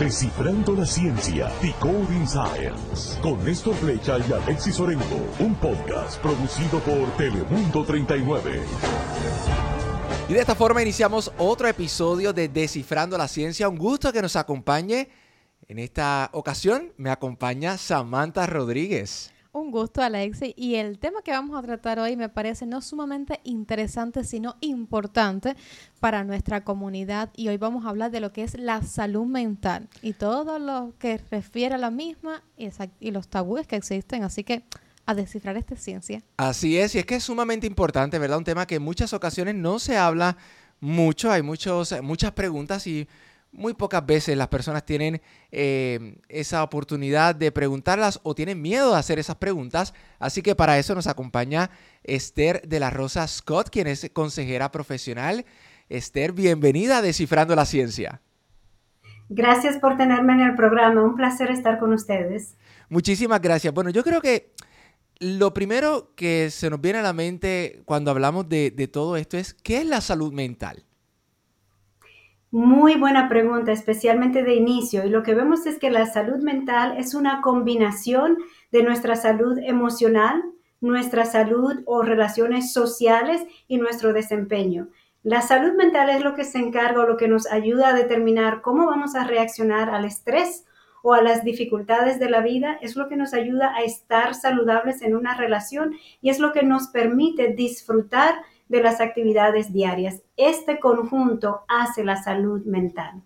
Descifrando la ciencia, Decoding Science, con Néstor Flecha y Alexis Orengo, un podcast producido por Telemundo 39. Y de esta forma iniciamos otro episodio de Descifrando la Ciencia. Un gusto que nos acompañe. En esta ocasión me acompaña Samantha Rodríguez. Un gusto, Alexi. Y el tema que vamos a tratar hoy me parece no sumamente interesante, sino importante para nuestra comunidad. Y hoy vamos a hablar de lo que es la salud mental y todo lo que refiere a la misma y, los tabúes que existen. Así que a descifrar esta ciencia. Así es, y es que es sumamente importante, ¿verdad? Un tema que en muchas ocasiones no se habla mucho, hay muchos, muchas preguntas y muy pocas veces las personas tienen eh, esa oportunidad de preguntarlas o tienen miedo de hacer esas preguntas. Así que para eso nos acompaña Esther de la Rosa Scott, quien es consejera profesional. Esther, bienvenida a Descifrando la Ciencia. Gracias por tenerme en el programa. Un placer estar con ustedes. Muchísimas gracias. Bueno, yo creo que lo primero que se nos viene a la mente cuando hablamos de, de todo esto es, ¿qué es la salud mental? Muy buena pregunta, especialmente de inicio. Y lo que vemos es que la salud mental es una combinación de nuestra salud emocional, nuestra salud o relaciones sociales y nuestro desempeño. La salud mental es lo que se encarga o lo que nos ayuda a determinar cómo vamos a reaccionar al estrés o a las dificultades de la vida, es lo que nos ayuda a estar saludables en una relación y es lo que nos permite disfrutar de las actividades diarias. Este conjunto hace la salud mental.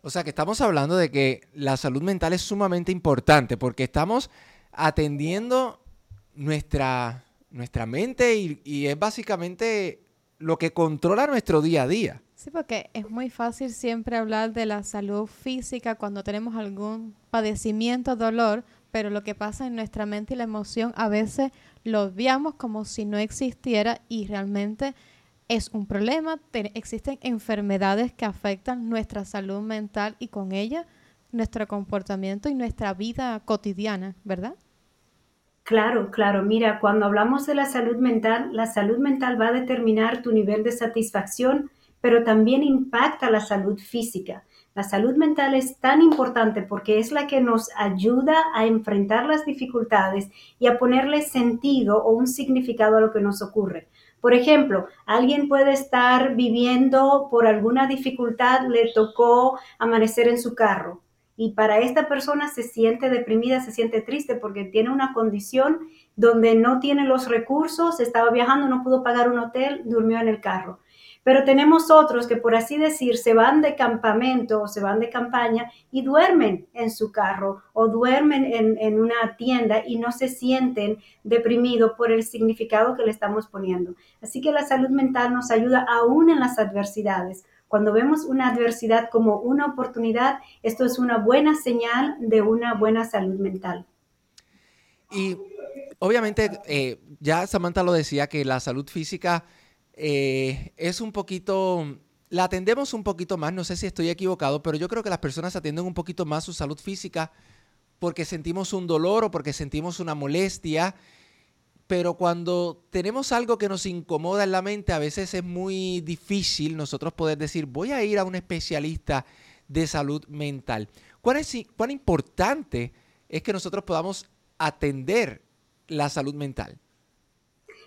O sea que estamos hablando de que la salud mental es sumamente importante porque estamos atendiendo nuestra, nuestra mente y, y es básicamente lo que controla nuestro día a día. Sí, porque es muy fácil siempre hablar de la salud física cuando tenemos algún padecimiento, dolor, pero lo que pasa en nuestra mente y la emoción a veces lo veamos como si no existiera y realmente es un problema. existen enfermedades que afectan nuestra salud mental y con ella nuestro comportamiento y nuestra vida cotidiana, ¿verdad? Claro, claro. Mira, cuando hablamos de la salud mental, la salud mental va a determinar tu nivel de satisfacción, pero también impacta la salud física. La salud mental es tan importante porque es la que nos ayuda a enfrentar las dificultades y a ponerle sentido o un significado a lo que nos ocurre. Por ejemplo, alguien puede estar viviendo por alguna dificultad, le tocó amanecer en su carro y para esta persona se siente deprimida, se siente triste porque tiene una condición donde no tiene los recursos, estaba viajando, no pudo pagar un hotel, durmió en el carro. Pero tenemos otros que, por así decir, se van de campamento o se van de campaña y duermen en su carro o duermen en, una tienda y no se sienten deprimidos por el significado que le estamos poniendo. Así que la salud mental nos ayuda aún en las adversidades. Cuando vemos una adversidad como una oportunidad, esto es una buena señal de una buena salud mental. Y obviamente, eh, ya Samantha lo decía, que la salud física eh, es un poquito, la atendemos un poquito más, no sé si estoy equivocado, pero yo creo que las personas atienden un poquito más su salud física porque sentimos un dolor o porque sentimos una molestia, pero cuando tenemos algo que nos incomoda en la mente, a veces es muy difícil nosotros poder decir, voy a ir a un especialista de salud mental. ¿Cuán, es, cuán importante es que nosotros podamos atender la salud mental?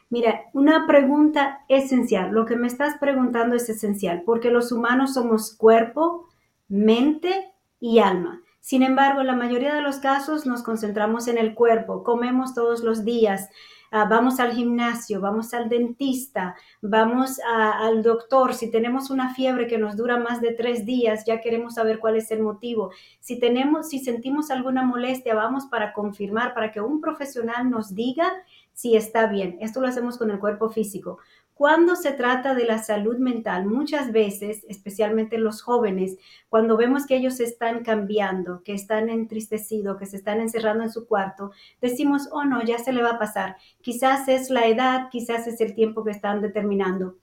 Mira, una pregunta esencial. Lo que me estás preguntando es esencial porque los humanos somos cuerpo, mente y alma. Sin embargo, en la mayoría de los casos nos concentramos en el cuerpo, comemos todos los días, ah, vamos al gimnasio, vamos al dentista, vamos al doctor. Si tenemos una fiebre que nos dura más de tres días, ya queremos saber cuál es el motivo. Si tenemos, si sentimos alguna molestia, vamos para confirmar, para que un profesional nos diga si está bien. Esto lo hacemos con el cuerpo físico. Cuando se trata de la salud mental, muchas veces, especialmente los jóvenes, cuando vemos que ellos están cambiando, que están entristecidos, que se están encerrando en su cuarto, decimos, oh no, ya se le va a pasar. Quizás es la edad, quizás es el tiempo que están determinando.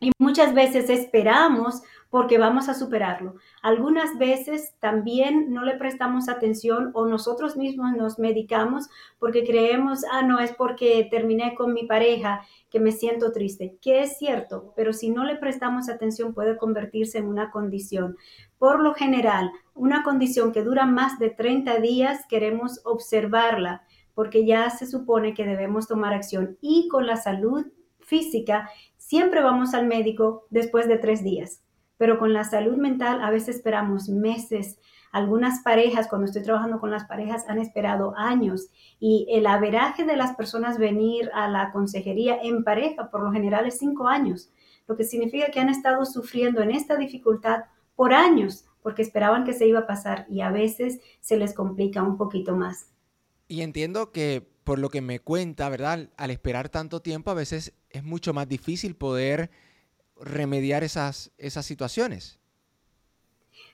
Y muchas veces esperamos porque vamos a superarlo. Algunas veces también no le prestamos atención o nosotros mismos nos medicamos porque creemos, ah, no, es porque terminé con mi pareja que me siento triste, que es cierto, pero si no le prestamos atención puede convertirse en una condición. Por lo general, una condición que dura más de 30 días queremos observarla porque ya se supone que debemos tomar acción y con la salud física siempre vamos al médico después de tres días, pero con la salud mental a veces esperamos meses. Algunas parejas, cuando estoy trabajando con las parejas, han esperado años y el averaje de las personas venir a la consejería en pareja por lo general es cinco años, lo que significa que han estado sufriendo en esta dificultad por años porque esperaban que se iba a pasar y a veces se les complica un poquito más. Y entiendo que por lo que me cuenta, ¿verdad? Al esperar tanto tiempo, a veces es mucho más difícil poder remediar esas, esas situaciones.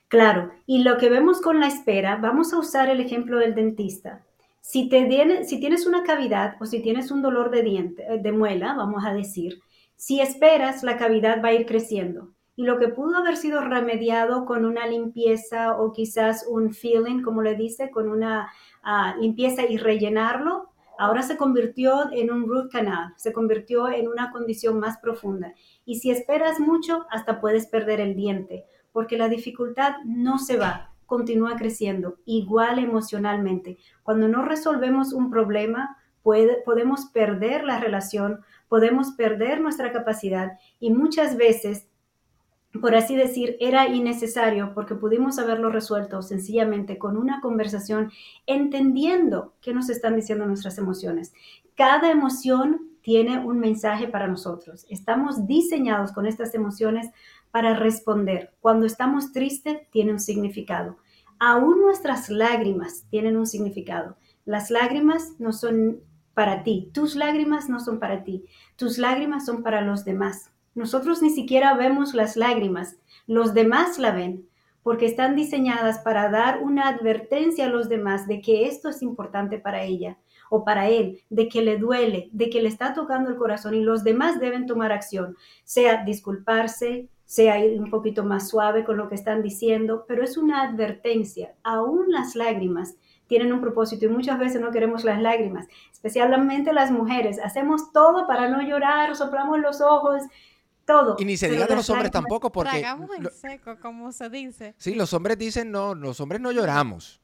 Claro, y lo que vemos con la espera, vamos a usar el ejemplo del dentista. Si, te si tienes una cavidad o si tienes un dolor de diente, eh, de muela, vamos a decir, si esperas, la cavidad va a ir creciendo. Y lo que pudo haber sido remediado con una limpieza o quizás un feeling, como le dice, con una limpieza y rellenarlo, ahora se convirtió en un root canal, se convirtió en una condición más profunda. Y si esperas mucho, hasta puedes perder el diente, porque la dificultad no se va, continúa creciendo, igual emocionalmente. Cuando no resolvemos un problema, podemos perder la relación, podemos perder nuestra capacidad y muchas veces por así decir, era innecesario porque pudimos haberlo resuelto sencillamente con una conversación, entendiendo qué nos están diciendo nuestras emociones. Cada emoción tiene un mensaje para nosotros. Estamos diseñados con estas emociones para responder. Cuando estamos tristes, tiene un significado. Aún nuestras lágrimas tienen un significado. Las lágrimas no son para ti, tus lágrimas no son para ti, tus lágrimas son para los demás. Nosotros ni siquiera vemos las lágrimas, los demás la ven, porque están diseñadas para dar una advertencia a los demás de que esto es importante para ella o para él, de que le duele, de que le está tocando el corazón y los demás deben tomar acción, sea disculparse, sea ir un poquito más suave con lo que están diciendo, pero es una advertencia. Aún las lágrimas tienen un propósito y muchas veces no queremos las lágrimas, especialmente las mujeres. Hacemos todo para no llorar, soplamos los ojos, todo. Y ni se diga de los hombres tampoco, porque. Tragamos en seco, como se dice. Sí, los hombres dicen no, los hombres no lloramos.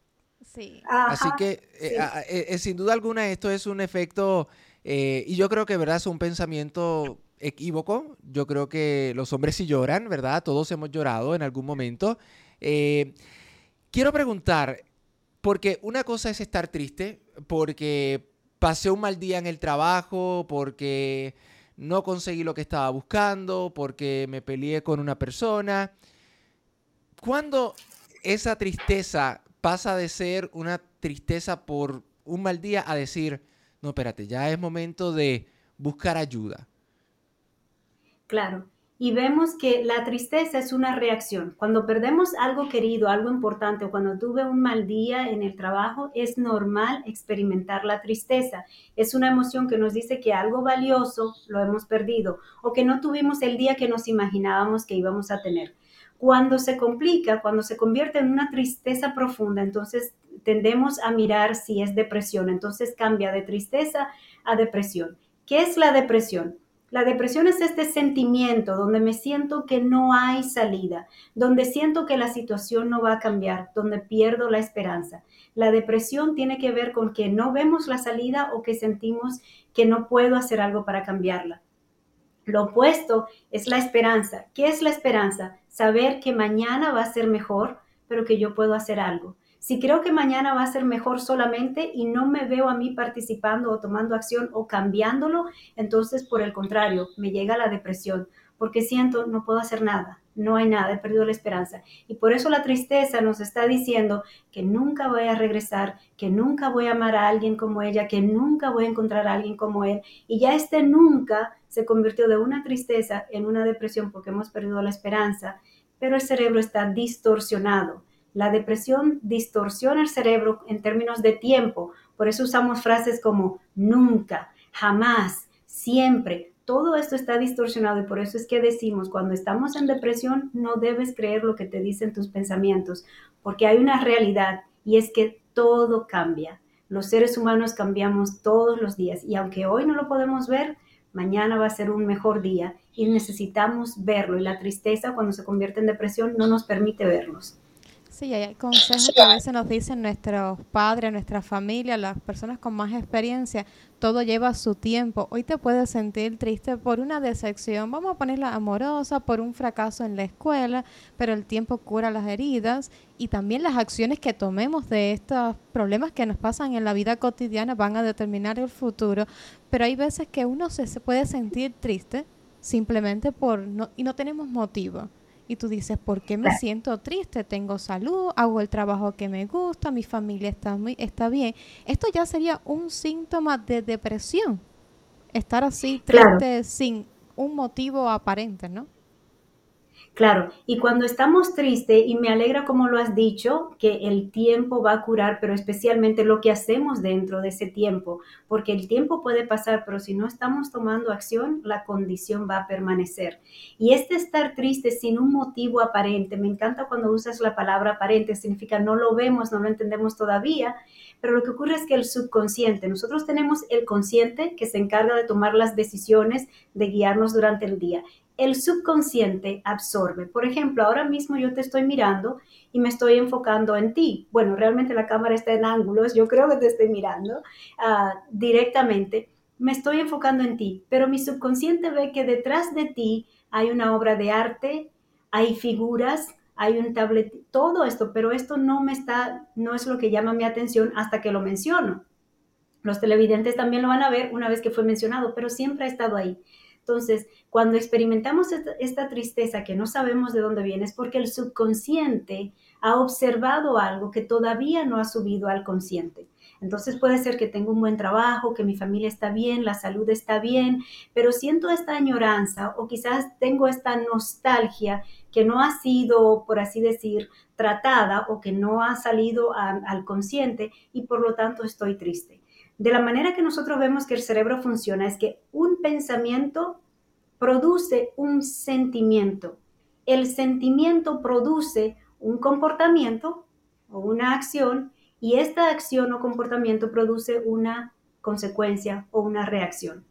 Sí. Así que, eh, eh, eh, sin duda alguna, esto es un efecto. y yo creo que, ¿verdad? Es un pensamiento equívoco. Yo creo que los hombres sí lloran, ¿verdad? Todos hemos llorado en algún momento. quiero preguntar, porque una cosa es estar triste, porque pasé un mal día en el trabajo, porque no conseguí lo que estaba buscando, porque me peleé con una persona. ¿Cuándo esa tristeza pasa de ser una tristeza por un mal día a decir, no, espérate, ya es momento de buscar ayuda? Claro, y vemos que la tristeza es una reacción. Cuando perdemos algo querido, algo importante, o cuando tuve un mal día en el trabajo, es normal experimentar la tristeza. Es una emoción que nos dice que algo valioso lo hemos perdido o que no tuvimos el día que nos imaginábamos que íbamos a tener. Cuando se complica, cuando se convierte en una tristeza profunda, entonces tendemos a mirar si es depresión. Entonces cambia de tristeza a depresión. ¿Qué es la depresión? La depresión es este sentimiento donde me siento que no hay salida, donde siento que la situación no va a cambiar, donde pierdo la esperanza. La depresión tiene que ver con que no vemos la salida o que sentimos que no puedo hacer algo para cambiarla. Lo opuesto es la esperanza. ¿Qué es la esperanza? Saber que mañana va a ser mejor, pero que yo puedo hacer algo. Si creo que mañana va a ser mejor solamente y no me veo a mí participando o tomando acción o cambiándolo, entonces por el contrario, me llega la depresión, porque siento no puedo hacer nada, no hay nada, he perdido la esperanza. Y por eso la tristeza nos está diciendo que nunca voy a regresar, que nunca voy a amar a alguien como ella, que nunca voy a encontrar a alguien como él. Y ya este nunca se convirtió de una tristeza en una depresión porque hemos perdido la esperanza, pero el cerebro está distorsionado la depresión distorsiona el cerebro en términos de tiempo, por eso usamos frases como nunca, jamás, siempre. Todo esto está distorsionado y por eso es que decimos, cuando estamos en depresión, no debes creer lo que te dicen tus pensamientos, porque hay una realidad y es que todo cambia. Los seres humanos cambiamos todos los días y aunque hoy no lo podemos ver, mañana va a ser un mejor día y necesitamos verlo. Y la tristeza cuando se convierte en depresión no nos permite verlos. Sí, hay consejos que a veces nos dicen nuestros padres, nuestra familia, las personas con más experiencia. Todo lleva su tiempo. Hoy te puedes sentir triste por una decepción, vamos a ponerla amorosa, por un fracaso en la escuela, pero el tiempo cura las heridas y también las acciones que tomemos de estos problemas que nos pasan en la vida cotidiana van a determinar el futuro. Pero hay veces que uno se, se puede sentir triste simplemente por no, y no tenemos motivo y tú dices, ¿por qué me siento triste? Tengo salud, hago el trabajo que me gusta, mi familia está, muy, está bien. Esto ya sería un síntoma de depresión, estar así triste sin un motivo aparente, ¿no? Claro, y cuando estamos tristes, y me alegra como lo has dicho, que el tiempo va a curar, pero especialmente lo que hacemos dentro de ese tiempo, porque el tiempo puede pasar, pero si no estamos tomando acción, la condición va a permanecer. Y este estar triste sin un motivo aparente, me encanta cuando usas la palabra aparente, significa no lo vemos, no lo entendemos todavía, pero lo que ocurre es que el subconsciente, nosotros tenemos el consciente que se encarga de tomar las decisiones, de guiarnos durante el día el subconsciente absorbe. Por ejemplo, ahora mismo yo te estoy mirando y me estoy enfocando en ti. Bueno, realmente la cámara está en ángulos, yo creo que te estoy mirando ah, directamente. Me estoy enfocando en ti, pero mi subconsciente ve que detrás de ti hay una obra de arte, hay figuras, hay un tablet, todo esto, pero esto no me está, no es lo que llama mi atención hasta que lo menciono. Los televidentes también lo van a ver una vez que fue mencionado, pero siempre ha estado ahí. Entonces, cuando experimentamos esta, tristeza que no sabemos de dónde viene, es porque el subconsciente ha observado algo que todavía no ha subido al consciente. Entonces puede ser que tengo un buen trabajo, que mi familia está bien, la salud está bien, pero siento esta añoranza o quizás tengo esta nostalgia que no ha sido, por así decir, tratada o que no ha salido al consciente y por lo tanto estoy triste. De la manera que nosotros vemos que el cerebro funciona es que un pensamiento produce un sentimiento. El sentimiento produce un comportamiento o una acción y esta acción o comportamiento produce una consecuencia o una reacción.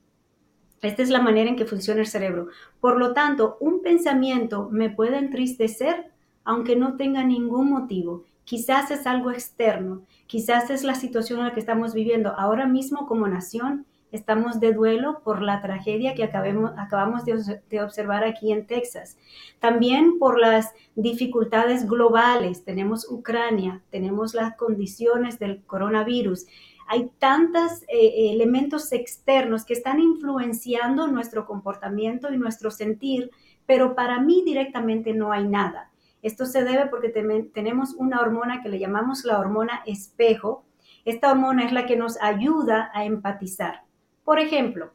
Esta es la manera en que funciona el cerebro. Por lo tanto, un pensamiento me puede entristecer aunque no tenga ningún motivo Quizás es algo externo, quizás es la situación en la que estamos viviendo. Ahora mismo como nación estamos de duelo por la tragedia que acabamos de, observar aquí en Texas. También por las dificultades globales. Tenemos Ucrania, tenemos las condiciones del coronavirus. Hay tantos eh, elementos externos que están influenciando nuestro comportamiento y nuestro sentir, pero para mí directamente no hay nada. Esto se debe porque tenemos una hormona que le llamamos la hormona espejo. Esta hormona es la que nos ayuda a empatizar. Por ejemplo,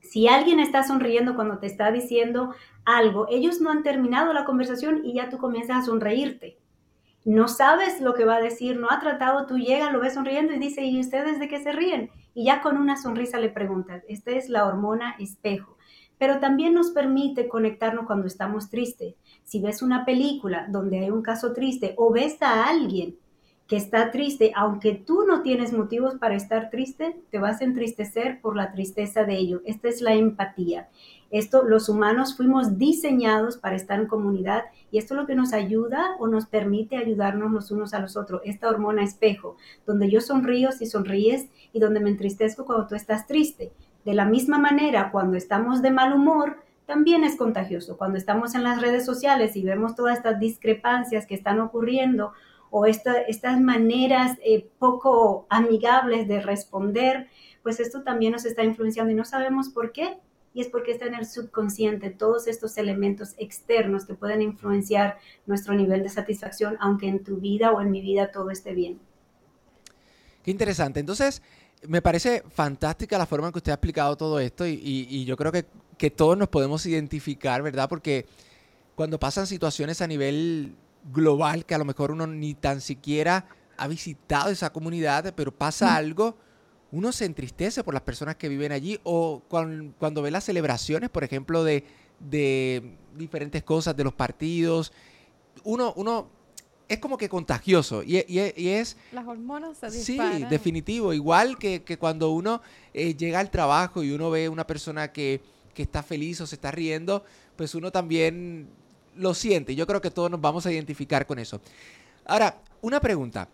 si alguien está sonriendo cuando te está diciendo algo, ellos no han terminado la conversación y ya tú comienzas a sonreírte. No sabes lo que va a decir, no ha tratado, tú llegas, lo ves sonriendo y dice, ¿y ustedes de qué se ríen? Y ya con una sonrisa le preguntas, esta es la hormona espejo pero también nos permite conectarnos cuando estamos tristes. Si ves una película donde hay un caso triste o ves a alguien que está triste, aunque tú no tienes motivos para estar triste, te vas a entristecer por la tristeza de ello. Esta es la empatía. Esto, los humanos fuimos diseñados para estar en comunidad y esto es lo que nos ayuda o nos permite ayudarnos los unos a los otros. Esta hormona espejo, donde yo sonrío si sonríes y donde me entristezco cuando tú estás triste. De la misma manera, cuando estamos de mal humor, también es contagioso. Cuando estamos en las redes sociales y vemos todas estas discrepancias que están ocurriendo o estas maneras eh, poco amigables de responder, pues esto también nos está influenciando y no sabemos por qué. Y es porque está en el subconsciente todos estos elementos externos que pueden influenciar nuestro nivel de satisfacción, aunque en tu vida o en mi vida todo esté bien. Qué interesante. Entonces, me parece fantástica la forma en que usted ha explicado todo esto y, yo creo que, que, todos nos podemos identificar, ¿verdad? Porque cuando pasan situaciones a nivel global que a lo mejor uno ni tan siquiera ha visitado esa comunidad, pero pasa algo, uno se entristece por las personas que viven allí o cuando, ve las celebraciones, por ejemplo, de, de diferentes cosas de los partidos, uno, uno es como que contagioso y, es... Las hormonas se disparan. Sí, definitivo. Igual que, cuando uno eh, llega al trabajo y uno ve una persona que, que está feliz o se está riendo, pues uno también lo siente. Yo creo que todos nos vamos a identificar con eso. Ahora, una pregunta.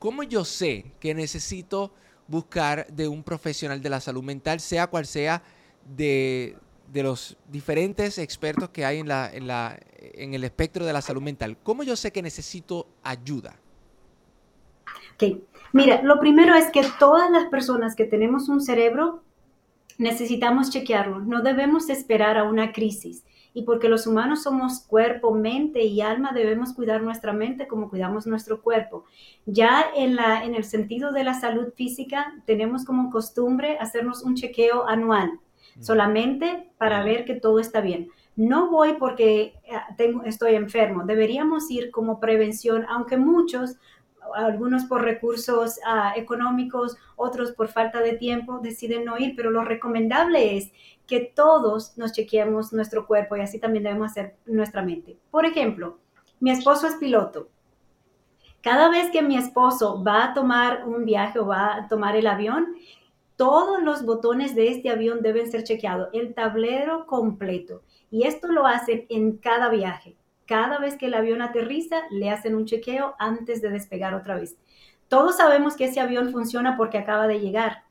¿Cómo yo sé que necesito buscar de un profesional de la salud mental, sea cual sea de, los diferentes expertos que hay en, la, en, la, en el espectro de la salud mental? ¿Cómo yo sé que necesito ayuda? Ok, mira, lo primero es que todas las personas que tenemos un cerebro necesitamos chequearlo, no debemos esperar a una crisis. Y porque los humanos somos cuerpo, mente y alma, debemos cuidar nuestra mente como cuidamos nuestro cuerpo. Ya en, la, en el sentido de la salud física, tenemos como costumbre hacernos un chequeo anual, solamente para ver que todo está bien. No voy porque eh, tengo, estoy enfermo, deberíamos ir como prevención, aunque muchos algunos por recursos ah, económicos, otros por falta de tiempo, deciden no ir, pero lo recomendable es que todos nos chequeemos nuestro cuerpo y así también debemos hacer nuestra mente. Por ejemplo, mi esposo es piloto. Cada vez que mi esposo va a tomar un viaje o va a tomar el avión, todos los botones de este avión deben ser chequeados, el tablero completo. Y esto lo hacen en cada viaje. Cada vez que el avión aterriza, le hacen un chequeo antes de despegar otra vez. Todos sabemos que ese avión funciona porque acaba de llegar,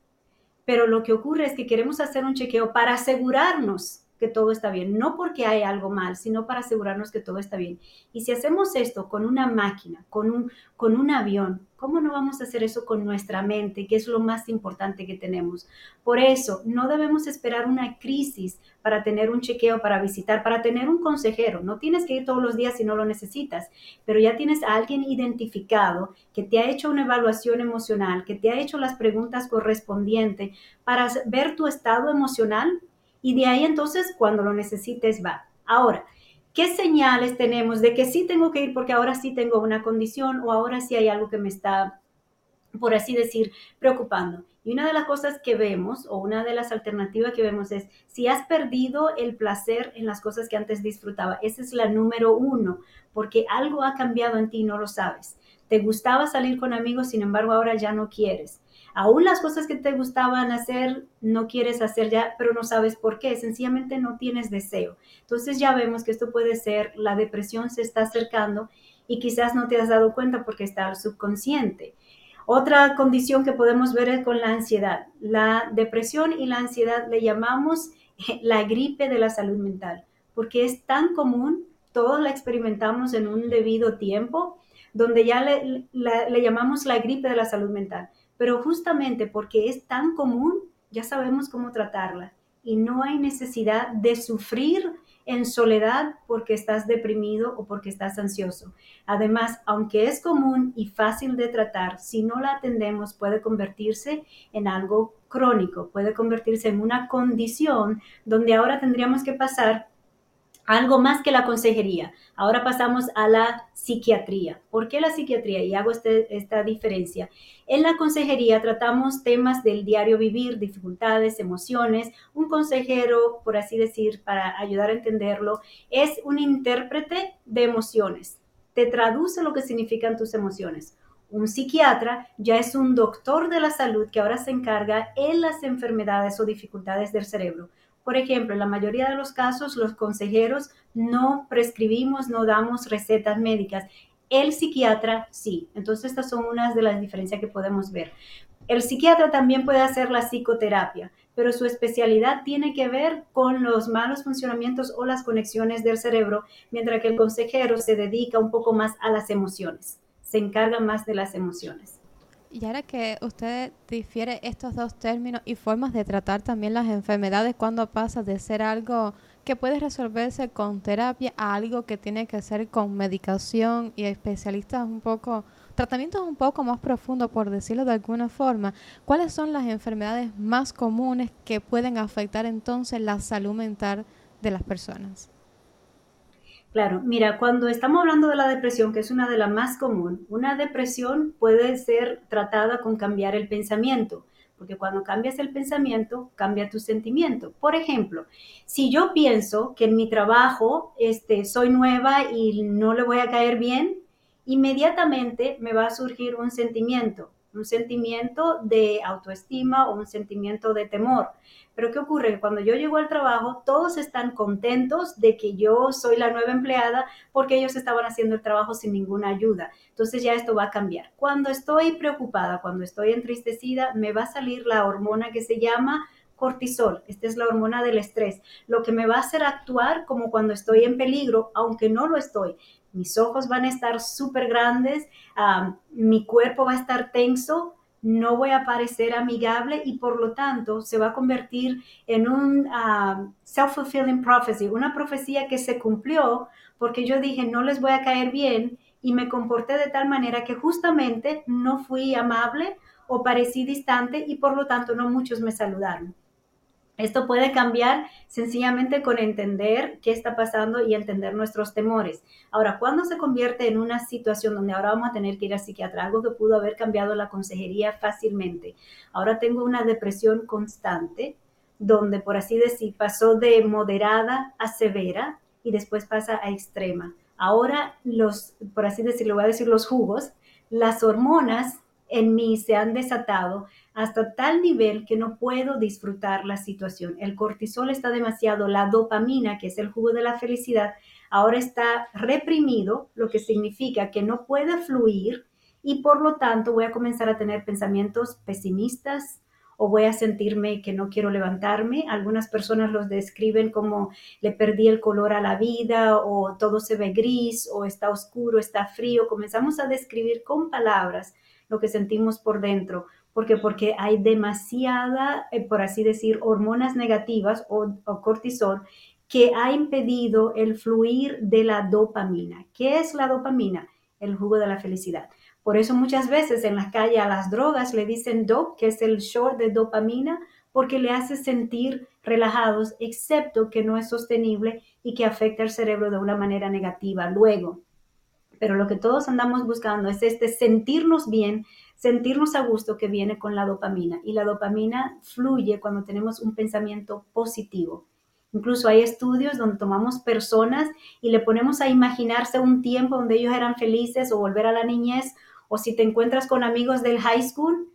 pero lo que ocurre es que queremos hacer un chequeo para asegurarnos que todo está bien, no porque hay algo mal, sino para asegurarnos que todo está bien. Y si hacemos esto con una máquina, con un, con un avión, ¿cómo no vamos a hacer eso con nuestra mente, que es lo más importante que tenemos? Por eso, no debemos esperar una crisis para tener un chequeo, para visitar, para tener un consejero. No tienes que ir todos los días si no lo necesitas, pero ya tienes a alguien identificado que te ha hecho una evaluación emocional, que te ha hecho las preguntas correspondientes para ver tu estado emocional y de ahí entonces cuando lo necesites va. Ahora, ¿qué señales tenemos de que sí tengo que ir porque ahora sí tengo una condición o ahora sí hay algo que me está, por así decir, preocupando? Y una de las cosas que vemos o una de las alternativas que vemos es si has perdido el placer en las cosas que antes disfrutaba. Esa es la número uno, porque algo ha cambiado en ti y no lo sabes. Te gustaba salir con amigos, sin embargo ahora ya no quieres aún las cosas que te gustaban hacer, no quieres hacer ya, pero no sabes por qué, sencillamente no tienes deseo. Entonces ya vemos que esto puede ser, la depresión se está acercando y quizás no te has dado cuenta porque está subconsciente. Otra condición que podemos ver es con la ansiedad. La depresión y la ansiedad le llamamos la gripe de la salud mental, porque es tan común, todos la experimentamos en un debido tiempo, donde ya le, le llamamos la gripe de la salud mental pero justamente porque es tan común, ya sabemos cómo tratarla y no hay necesidad de sufrir en soledad porque estás deprimido o porque estás ansioso. Además, aunque es común y fácil de tratar, si no la atendemos puede convertirse en algo crónico, puede convertirse en una condición donde ahora tendríamos que pasar algo más que la consejería. Ahora pasamos a la psiquiatría. ¿Por qué la psiquiatría? Y hago este, esta diferencia. En la consejería tratamos temas del diario vivir, dificultades, emociones. Un consejero, por así decir, para ayudar a entenderlo, es un intérprete de emociones. Te traduce lo que significan tus emociones. Un psiquiatra ya es un doctor de la salud que ahora se encarga en las enfermedades o dificultades del cerebro. Por ejemplo, en la mayoría de los casos, los consejeros no prescribimos, no damos recetas médicas. El psiquiatra sí. Entonces, estas son unas de las diferencias que podemos ver. El psiquiatra también puede hacer la psicoterapia, pero su especialidad tiene que ver con los malos funcionamientos o las conexiones del cerebro, mientras que el consejero se dedica un poco más a las emociones, se encarga más de las emociones. Y ahora que usted difiere estos dos términos y formas de tratar también las enfermedades, cuando pasa de ser algo que puede resolverse con terapia a algo que tiene que ser con medicación y especialistas un poco, tratamientos un poco más profundos, por decirlo de alguna forma, ¿cuáles son las enfermedades más comunes que pueden afectar entonces la salud mental de las personas? Claro, mira, cuando estamos hablando de la depresión, que es una de las más comunes, una depresión puede ser tratada con cambiar el pensamiento, porque cuando cambias el pensamiento, cambia tu sentimiento. Por ejemplo, si yo pienso que en mi trabajo este, soy nueva y no le voy a caer bien, inmediatamente me va a surgir un sentimiento. Un sentimiento de autoestima o un sentimiento de temor. Pero ¿qué ocurre? Cuando yo llego al trabajo, todos están contentos de que yo soy la nueva empleada porque ellos estaban haciendo el trabajo sin ninguna ayuda. Entonces ya esto va a cambiar. Cuando estoy preocupada, cuando estoy entristecida, me va a salir la hormona que se llama cortisol. Esta es la hormona del estrés, lo que me va a hacer actuar como cuando estoy en peligro, aunque no lo estoy mis ojos van a estar súper grandes, mi cuerpo va a estar tenso, no voy a parecer amigable y por lo tanto se va a convertir en un self-fulfilling prophecy, una profecía que se cumplió porque yo dije no les voy a caer bien y me comporté de tal manera que justamente no fui amable o parecí distante y por lo tanto no muchos me saludaron. Esto puede cambiar sencillamente con entender qué está pasando y entender nuestros temores. Ahora, ¿cuándo se convierte en una situación donde ahora vamos a tener que ir al psiquiatra? Algo que pudo haber cambiado la consejería fácilmente. Ahora tengo una depresión constante, donde por así decir pasó de moderada a severa y después pasa a extrema. Ahora los, por así decirlo, voy a decir los jugos, las hormonas en mí se han desatado hasta tal nivel que no puedo disfrutar la situación. El cortisol está demasiado, la dopamina, que es el jugo de la felicidad, ahora está reprimido, lo que significa que no puede fluir y por lo tanto voy a comenzar a tener pensamientos pesimistas o voy a sentirme que no quiero levantarme. Algunas personas los describen como le perdí el color a la vida o todo se ve gris o está oscuro, está frío. Comenzamos a describir con palabras lo que sentimos por dentro porque porque hay demasiada, eh, por así decir, hormonas negativas o, cortisol que ha impedido el fluir de la dopamina. ¿Qué es la dopamina? El jugo de la felicidad. Por eso muchas veces en la calle a las drogas le dicen DOP, que es el short de dopamina, porque le hace sentir relajados, excepto que no es sostenible y que afecta al cerebro de una manera negativa luego. Pero lo que todos andamos buscando es este sentirnos bien, sentirnos a gusto que viene con la dopamina. Y la dopamina fluye cuando tenemos un pensamiento positivo. Incluso hay estudios donde tomamos personas y le ponemos a imaginarse un tiempo donde ellos eran felices o volver a la niñez, o si te encuentras con amigos del high school,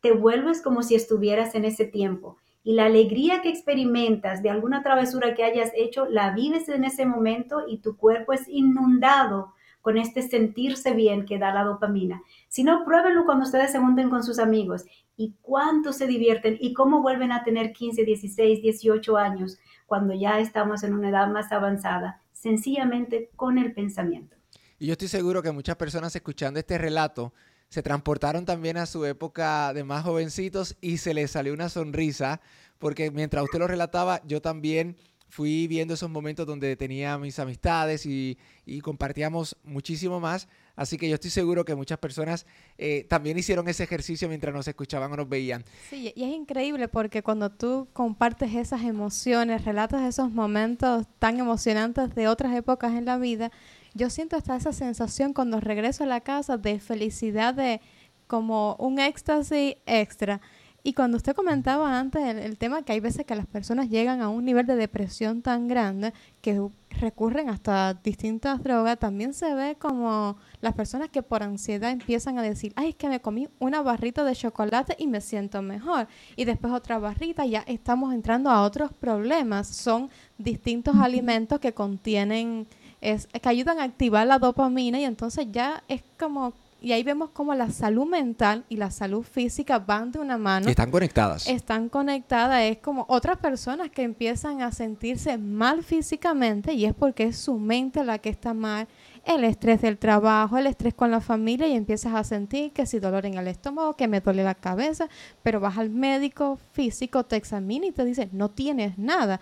te vuelves como si estuvieras en ese tiempo. Y la alegría que experimentas de alguna travesura que hayas hecho, la vives en ese momento y tu cuerpo es inundado con este sentirse bien que da la dopamina. Si no, pruébenlo cuando ustedes se monten con sus amigos y cuánto se divierten y cómo vuelven a tener 15, 16, 18 años cuando ya estamos en una edad más avanzada, sencillamente con el pensamiento. Y yo estoy seguro que muchas personas escuchando este relato se transportaron también a su época de más jovencitos y se les salió una sonrisa, porque mientras usted lo relataba, yo también fui viendo esos momentos donde tenía mis amistades y, compartíamos muchísimo más. Así que yo estoy seguro que muchas personas eh, también hicieron ese ejercicio mientras nos escuchaban o nos veían. Sí, y es increíble porque cuando tú compartes esas emociones, relatas esos momentos tan emocionantes de otras épocas en la vida, yo siento hasta esa sensación cuando regreso a la casa de felicidad, de como un éxtasis extra. Y cuando usted comentaba antes el, tema que hay veces que las personas llegan a un nivel de depresión tan grande que recurren hasta distintas drogas, también se ve como las personas que por ansiedad empiezan a decir, ay, es que me comí una barrita de chocolate y me siento mejor. Y después otra barrita, ya estamos entrando a otros problemas. Son distintos alimentos que contienen, es, que ayudan a activar la dopamina y entonces ya es como y ahí vemos cómo la salud mental y la salud física van de una mano. están conectadas. Están conectadas. Es como otras personas que empiezan a sentirse mal físicamente y es porque es su mente la que está mal. El estrés del trabajo, el estrés con la familia y empiezas a sentir que si dolor en el estómago, que me duele la cabeza, pero vas al médico físico, te examina y te dice, no tienes nada.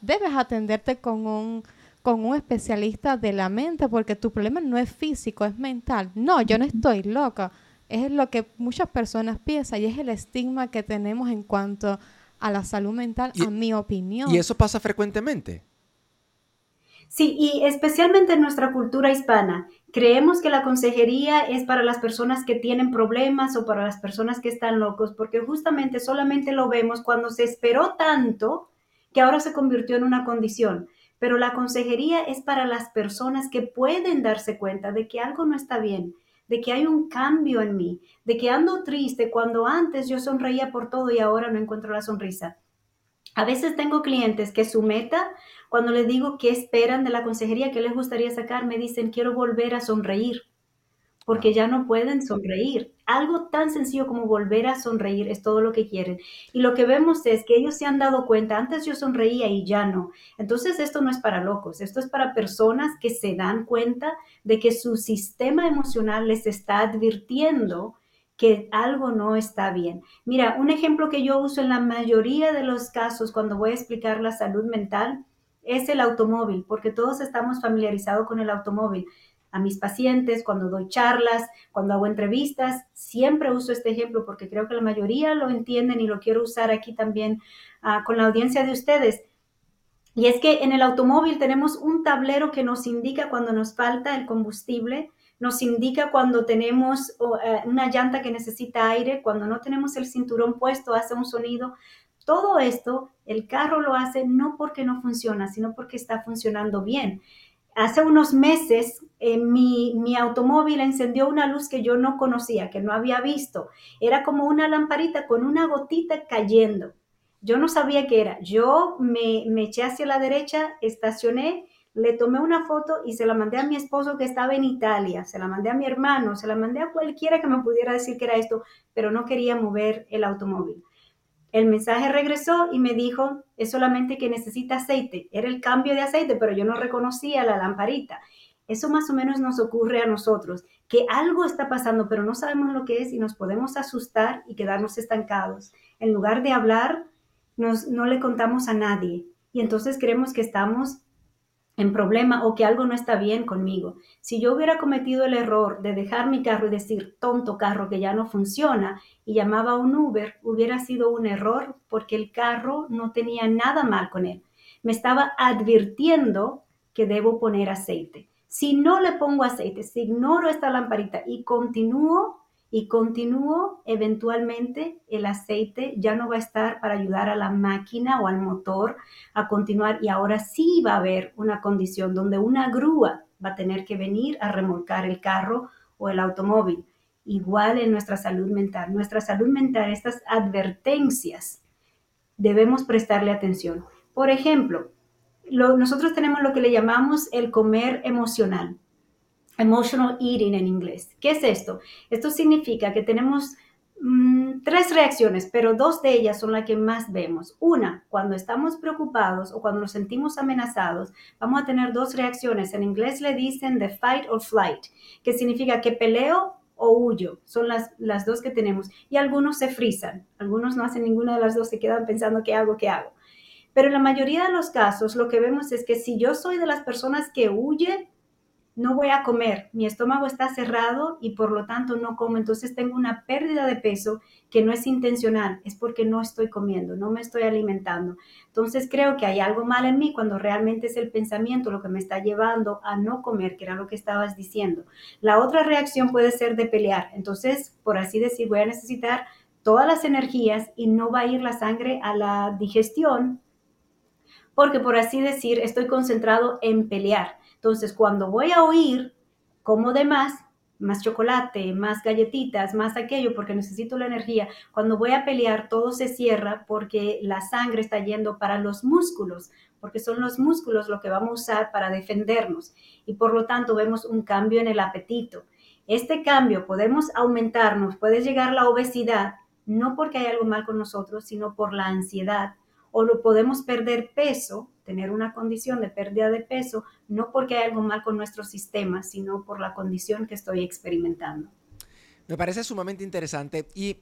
Debes atenderte con un con un especialista de la mente porque tu problema no es físico, es mental. No, yo no estoy loca. Es lo que muchas personas piensan y es el estigma que tenemos en cuanto a la salud mental, a mi opinión. ¿Y eso pasa frecuentemente? Sí, y especialmente en nuestra cultura hispana. Creemos que la consejería es para las personas que tienen problemas o para las personas que están locos, porque justamente solamente lo vemos cuando se esperó tanto que ahora se convirtió en una condición pero la consejería es para las personas que pueden darse cuenta de que algo no está bien, de que hay un cambio en mí, de que ando triste cuando antes yo sonreía por todo y ahora no encuentro la sonrisa. A veces tengo clientes que su meta, cuando les digo qué esperan de la consejería, qué les gustaría sacar, me dicen, quiero volver a sonreír porque ya no pueden sonreír. Algo tan sencillo como volver a sonreír es todo lo que quieren. Y lo que vemos es que ellos se han dado cuenta, antes yo sonreía y ya no. Entonces esto no es para locos, esto es para personas que se dan cuenta de que su sistema emocional les está advirtiendo que algo no está bien. Mira, un ejemplo que yo uso en la mayoría de los casos cuando voy a explicar la salud mental es el automóvil, porque todos estamos familiarizados con el automóvil a mis pacientes, cuando doy charlas, cuando hago entrevistas, siempre uso este ejemplo porque creo que la mayoría lo entienden y lo quiero usar aquí también ah, con la audiencia de ustedes. Y es que en el automóvil tenemos un tablero que nos indica cuando nos falta el combustible, nos indica cuando tenemos eh, una llanta que necesita aire, cuando no tenemos el cinturón puesto, hace un sonido. Todo esto, el carro lo hace no porque no funciona, sino porque está funcionando bien hace unos meses eh, mi, mi, automóvil encendió una luz que yo no conocía, que no había visto. Era como una lamparita con una gotita cayendo. Yo no sabía qué era. Yo me, me eché hacia la derecha, estacioné, le tomé una foto y se la mandé a mi esposo que estaba en Italia, se la mandé a mi hermano, se la mandé a cualquiera que me pudiera decir que era esto, pero no quería mover el automóvil. El mensaje regresó y me dijo, es solamente que necesita aceite. Era el cambio de aceite, pero yo no reconocía la lamparita. Eso más o menos nos ocurre a nosotros, que algo está pasando, pero no sabemos lo que es y nos podemos asustar y quedarnos estancados. En lugar de hablar, nos, no le contamos a nadie y entonces creemos que estamos en problema o que algo no está bien conmigo. Si yo hubiera cometido el error de dejar mi carro y decir, tonto carro que ya no funciona, y llamaba a un Uber, hubiera sido un error porque el carro no tenía nada mal con él. Me estaba advirtiendo que debo poner aceite. Si no le pongo aceite, si ignoro esta lamparita y continúo, y continúo, eventualmente el aceite ya no va a estar para ayudar a la máquina o al motor a continuar y ahora sí va a haber una condición donde una grúa va a tener que venir a remolcar el carro o el automóvil. Igual en nuestra salud mental. Nuestra salud mental, estas advertencias, debemos prestarle atención. Por ejemplo, nosotros tenemos lo que le llamamos el comer emocional emotional eating en inglés. ¿Qué es esto? Esto significa que tenemos mm, tres reacciones, pero dos de ellas son las que más vemos. Una, cuando estamos preocupados o cuando nos sentimos amenazados, vamos a tener dos reacciones. En inglés le dicen the fight or flight, que significa que peleo o huyo. Son las, las dos que tenemos. Y algunos se frisan, algunos no hacen ninguna de las dos, se quedan pensando qué hago, qué hago. Pero en la mayoría de los casos lo que vemos es que si yo soy de las personas que huye, no voy a comer, mi estómago está cerrado y por lo tanto no como, entonces tengo una pérdida de peso que no es intencional, es porque no estoy comiendo, no me estoy alimentando. Entonces creo que hay algo mal en mí cuando realmente es el pensamiento lo que me está llevando a no comer, que era lo que estabas diciendo. La otra reacción puede ser de pelear, entonces, por así decir, voy a necesitar todas las energías y no va a ir la sangre a la digestión, porque por así decir, estoy concentrado en pelear. Entonces, cuando voy a oír, como de más, más chocolate, más galletitas, más aquello, porque necesito la energía. Cuando voy a pelear, todo se cierra porque la sangre está yendo para los músculos, porque son los músculos lo que vamos a usar para defendernos. Y por lo tanto vemos un cambio en el apetito. Este cambio podemos aumentarnos, puede llegar la obesidad, no porque hay algo mal con nosotros, sino por la ansiedad. O lo podemos perder peso tener una condición de pérdida de peso, no porque hay algo mal con nuestro sistema, sino por la condición que estoy experimentando. Me parece sumamente interesante y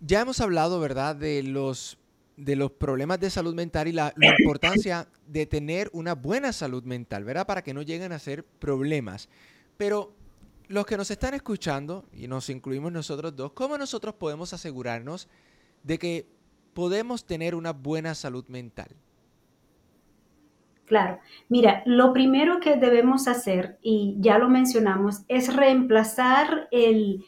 ya hemos hablado, ¿verdad?, de los, de los problemas de salud mental y la, la importancia de tener una buena salud mental, ¿verdad?, para que no lleguen a ser problemas. Pero los que nos están escuchando, y nos incluimos nosotros dos, ¿cómo nosotros podemos asegurarnos de que podemos tener una buena salud mental? Claro, mira, lo primero que debemos hacer, y ya lo mencionamos, es reemplazar el,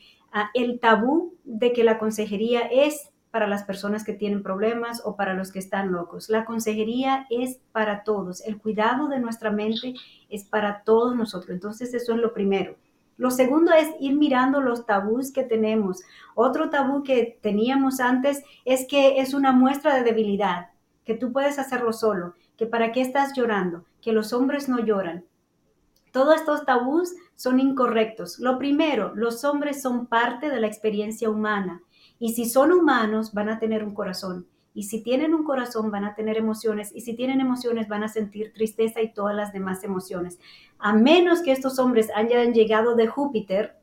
el tabú de que la consejería es para las personas que tienen problemas o para los que están locos. La consejería es para todos. El cuidado de nuestra mente es para todos nosotros. Entonces, eso es lo primero. Lo segundo es ir mirando los tabús que tenemos. Otro tabú que teníamos antes es que es una muestra de debilidad, que tú puedes hacerlo solo, que para qué estás llorando, que los hombres no lloran. Todos estos tabús son incorrectos. Lo primero, los hombres son parte de la experiencia humana y si son humanos van a tener un corazón. Y si tienen un corazón van a tener emociones y si tienen emociones van a sentir tristeza y todas las demás emociones. A menos que estos hombres hayan llegado de Júpiter,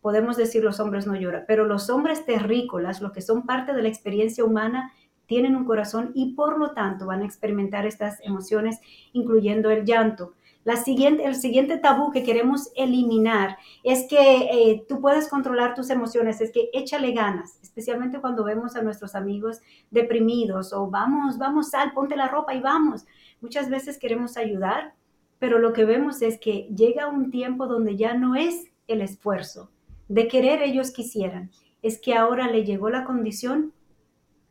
podemos decir los hombres no lloran, pero los hombres terrícolas, los que son parte de la experiencia humana, tienen un corazón y por lo tanto van a experimentar estas emociones, incluyendo el llanto. El siguiente tabú que queremos eliminar es que eh, tú puedes controlar tus emociones, es que échale ganas, especialmente cuando vemos a nuestros amigos deprimidos o vamos, vamos, sal, ponte la ropa y vamos. Muchas veces queremos ayudar, pero lo que vemos es que llega un tiempo donde ya no es el esfuerzo de querer ellos quisieran, es que ahora le llegó la condición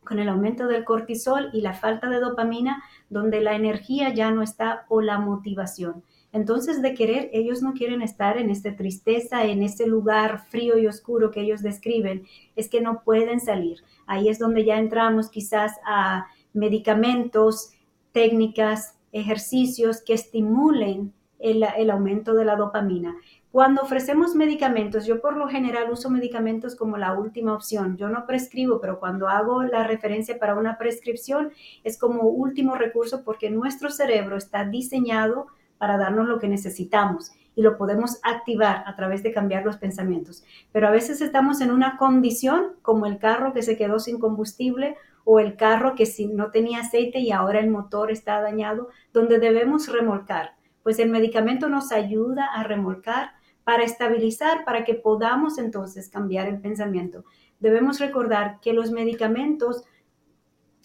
con el aumento del cortisol y la falta de dopamina, donde la energía ya no está o la motivación. Entonces, de querer, ellos no quieren estar en esta tristeza, en ese lugar frío y oscuro que ellos describen, es que no pueden salir. Ahí es donde ya entramos quizás a medicamentos, técnicas, ejercicios que estimulen el, el aumento de la dopamina. Cuando ofrecemos medicamentos, yo por lo general uso medicamentos como la última opción. Yo no prescribo, pero cuando hago la referencia para una prescripción es como último recurso porque nuestro cerebro está diseñado para darnos lo que necesitamos y lo podemos activar a través de cambiar los pensamientos. Pero a veces estamos en una condición como el carro que se quedó sin combustible o el carro que no tenía aceite y ahora el motor está dañado, donde debemos remolcar. Pues el medicamento nos ayuda a remolcar para estabilizar, para que podamos entonces cambiar el pensamiento. Debemos recordar que los medicamentos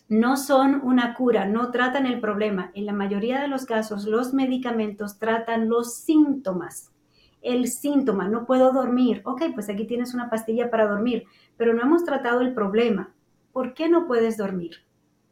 no son una cura, no tratan el problema. En la mayoría de los casos, los medicamentos tratan los síntomas. El síntoma, no puedo dormir. Ok, pues aquí tienes una pastilla para dormir, pero no hemos tratado el problema. ¿Por qué no puedes dormir?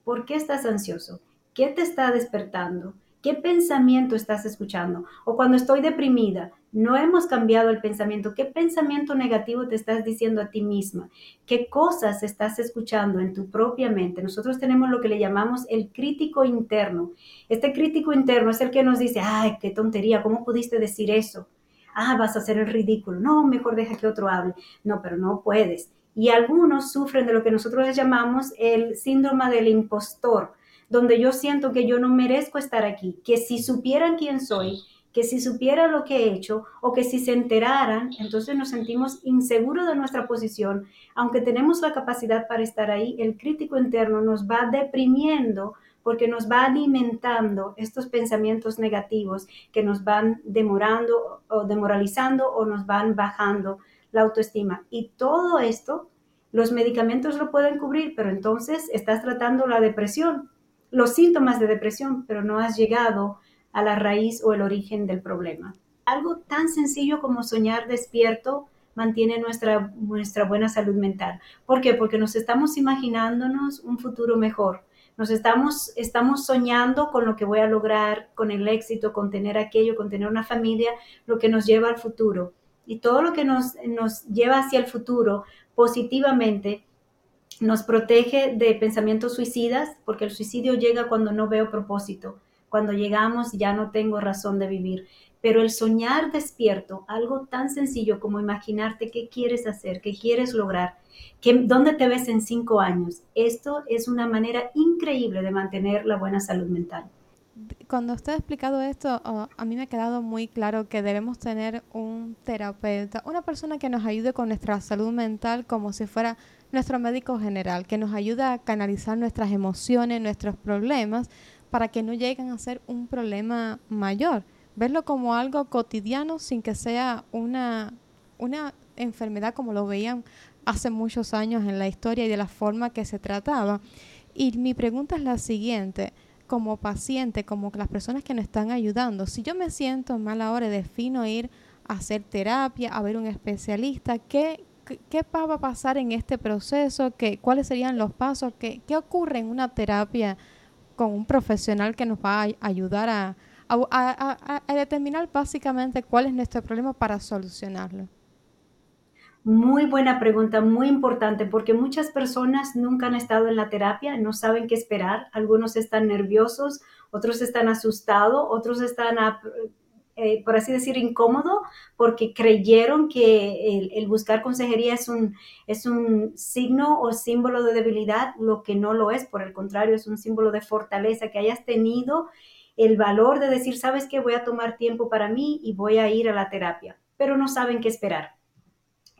¿Por qué estás ansioso? ¿Qué te está despertando? ¿Qué pensamiento estás escuchando? O cuando estoy deprimida, no hemos cambiado el pensamiento. ¿Qué pensamiento negativo te estás diciendo a ti misma? ¿Qué cosas estás escuchando en tu propia mente? Nosotros tenemos lo que le llamamos el crítico interno. Este crítico interno es el que nos dice, ay, qué tontería, ¿cómo pudiste decir eso? Ah, vas a hacer el ridículo. No, mejor deja que otro hable. No, pero no puedes. Y algunos sufren de lo que nosotros les llamamos el síndrome del impostor donde yo siento que yo no merezco estar aquí, que si supieran quién soy, que si supieran lo que he hecho o que si se enteraran, entonces nos sentimos inseguros de nuestra posición, aunque tenemos la capacidad para estar ahí, el crítico interno nos va deprimiendo porque nos va alimentando estos pensamientos negativos que nos van demorando o demoralizando o nos van bajando la autoestima. Y todo esto, los medicamentos lo pueden cubrir, pero entonces estás tratando la depresión los síntomas de depresión, pero no has llegado a la raíz o el origen del problema. Algo tan sencillo como soñar despierto mantiene nuestra, nuestra buena salud mental. ¿Por qué? Porque nos estamos imaginándonos un futuro mejor. Nos estamos, estamos soñando con lo que voy a lograr, con el éxito, con tener aquello, con tener una familia, lo que nos lleva al futuro. Y todo lo que nos, nos lleva hacia el futuro positivamente nos protege de pensamientos suicidas, porque el suicidio llega cuando no veo propósito, cuando llegamos ya no tengo razón de vivir. Pero el soñar despierto, algo tan sencillo como imaginarte qué quieres hacer, qué quieres lograr, que, dónde te ves en cinco años, esto es una manera increíble de mantener la buena salud mental. Cuando usted ha explicado esto, a mí me ha quedado muy claro que debemos tener un terapeuta, una persona que nos ayude con nuestra salud mental como si fuera nuestro médico general, que nos ayuda a canalizar nuestras emociones, nuestros problemas, para que no lleguen a ser un problema mayor. Verlo como algo cotidiano sin que sea una, una enfermedad como lo veían hace muchos años en la historia y de la forma que se trataba. Y mi pregunta es la siguiente, como paciente, como las personas que nos están ayudando, si yo me siento mal ahora y defino ir a hacer terapia, a ver un especialista, ¿qué, ¿qué va a pasar en este proceso? ¿Qué, ¿Cuáles serían los pasos? ¿Qué, ¿Qué ocurre en una terapia con un profesional que nos va a ayudar a, a, determinar básicamente cuál es nuestro problema para solucionarlo. Muy buena pregunta, muy importante, porque muchas personas nunca han estado en la terapia, no saben qué esperar. Algunos están nerviosos, otros están asustados, otros están eh, por así decir, incómodo porque creyeron que el, buscar consejería es un, es un signo o símbolo de debilidad, lo que no lo es, por el contrario, es un símbolo de fortaleza, que hayas tenido el valor de decir, sabes que voy a tomar tiempo para mí y voy a ir a la terapia, pero no saben qué esperar.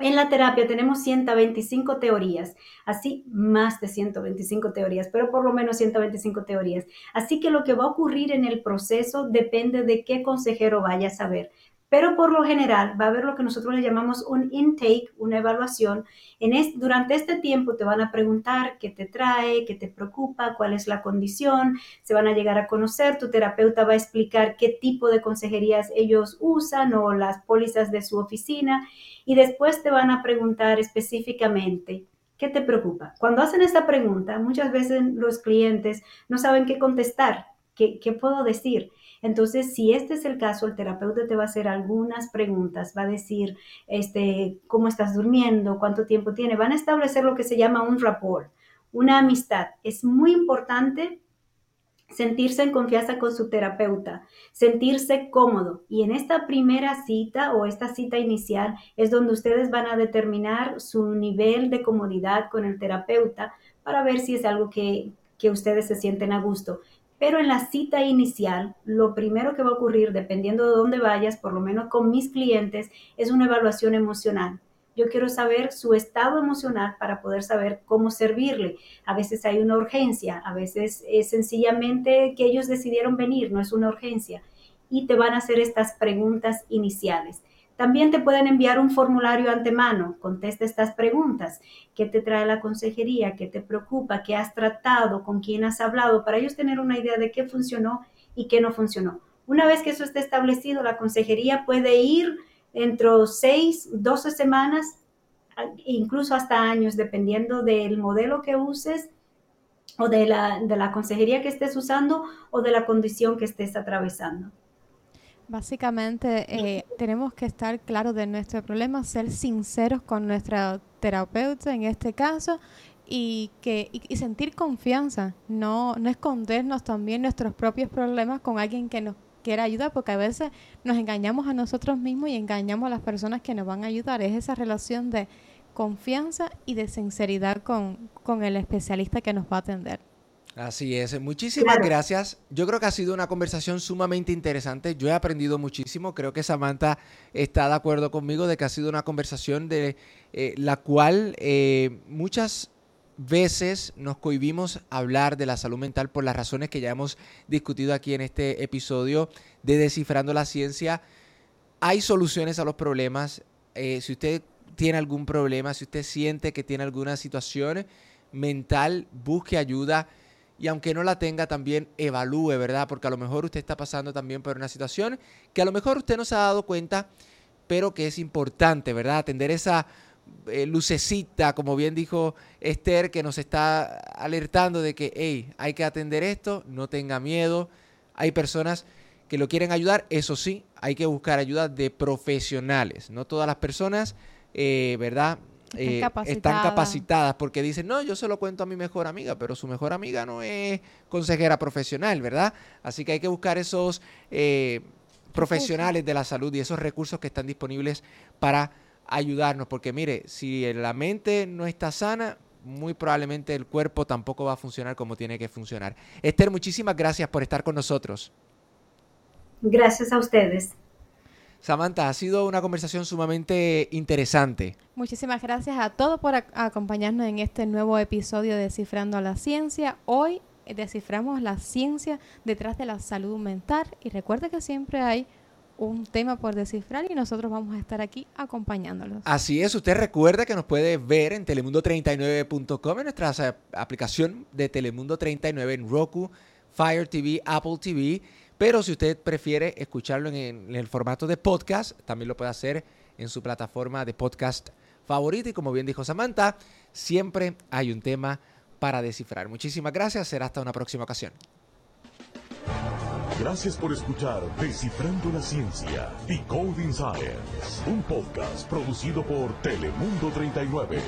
En la terapia tenemos 125 teorías, así más de 125 teorías, pero por lo menos 125 teorías. Así que lo que va a ocurrir en el proceso depende de qué consejero vayas a ver pero por lo general va a haber lo que nosotros le llamamos un intake, una evaluación. En durante este tiempo te van a preguntar qué te trae, qué te preocupa, cuál es la condición, se van a llegar a conocer, tu terapeuta va a explicar qué tipo de consejerías ellos usan o las pólizas de su oficina y después te van a preguntar específicamente ¿Qué te preocupa? Cuando hacen esta pregunta, muchas veces los clientes no saben qué contestar, qué puedo decir. Entonces, si este es el caso, el terapeuta te va a hacer algunas preguntas, va a decir, este, cómo estás durmiendo, cuánto tiempo tiene, van a establecer lo que se llama un rapport, una amistad. Es muy importante sentirse en confianza con su terapeuta, sentirse cómodo. Y en esta primera cita o esta cita inicial es donde ustedes van a determinar su nivel de comodidad con el terapeuta para ver si es algo que, que ustedes se sienten a gusto. Pero en la cita inicial, lo primero que va a ocurrir, dependiendo de dónde vayas, por lo menos con mis clientes, es una evaluación emocional. Yo quiero saber su estado emocional para poder saber cómo servirle. A veces hay una urgencia, a veces es sencillamente que ellos decidieron venir, no es una urgencia. Y te van a hacer estas preguntas iniciales. También te pueden enviar un formulario antemano, contesta estas preguntas. ¿Qué te trae la consejería? ¿Qué te preocupa? ¿Qué has tratado? ¿Con quién has hablado? Para ellos tener una idea de qué funcionó y qué no funcionó. Una vez que eso esté establecido, la consejería puede ir dentro 6, 12 semanas, incluso hasta años, dependiendo del modelo que uses o de la, de la consejería que estés usando o de la condición que estés atravesando. Básicamente eh, tenemos que estar claros de nuestro problema, ser sinceros con nuestra terapeuta en este caso y que y, sentir confianza, no, no escondernos también nuestros propios problemas con alguien que nos quiera ayudar, porque a veces nos engañamos a nosotros mismos y engañamos a las personas que nos van a ayudar. Es esa relación de confianza y de sinceridad con, con el especialista que nos va a atender. Así es, muchísimas gracias. Yo creo que ha sido una conversación sumamente interesante. Yo he aprendido muchísimo. Creo que Samantha está de acuerdo conmigo de que ha sido una conversación de eh, la cual eh, muchas veces nos cohibimos hablar de la salud mental por las razones que ya hemos discutido aquí en este episodio de Descifrando la Ciencia. Hay soluciones a los problemas. Eh, si usted tiene algún problema, si usted siente que tiene alguna situación mental, busque ayuda y aunque no la tenga, también evalúe, ¿verdad? Porque a lo mejor usted está pasando también por una situación que a lo mejor usted no se ha dado cuenta, pero que es importante, ¿verdad? Atender esa eh, lucecita, como bien dijo Esther, que nos está alertando de que, hey, hay que atender esto, no tenga miedo. Hay personas que lo quieren ayudar, eso sí, hay que buscar ayuda de profesionales. No todas las personas, eh, ¿verdad? Eh, están capacitadas porque dicen, no, yo se lo cuento a mi mejor amiga, pero su mejor amiga no es consejera profesional, ¿verdad? Así que hay que buscar esos eh, profesionales de la salud y esos recursos que están disponibles para ayudarnos, porque mire, si la mente no está sana, muy probablemente el cuerpo tampoco va a funcionar como tiene que funcionar. Esther, muchísimas gracias por estar con nosotros. Gracias a ustedes. Samantha, ha sido una conversación sumamente interesante. Muchísimas gracias a todos por acompañarnos en este nuevo episodio de Descifrando la Ciencia. Hoy desciframos la ciencia detrás de la salud mental y recuerde que siempre hay un tema por descifrar y nosotros vamos a estar aquí acompañándolos. Así es, usted recuerda que nos puede ver en telemundo39.com en nuestra aplicación de Telemundo 39 en Roku, Fire TV, Apple TV pero si usted prefiere escucharlo en, el formato de podcast, también lo puede hacer en su plataforma de podcast favorita. Y como bien dijo Samantha, siempre hay un tema para descifrar. Muchísimas gracias. Será hasta una próxima ocasión. Gracias por escuchar Descifrando la Ciencia, Decoding Science, un podcast producido por Telemundo 39.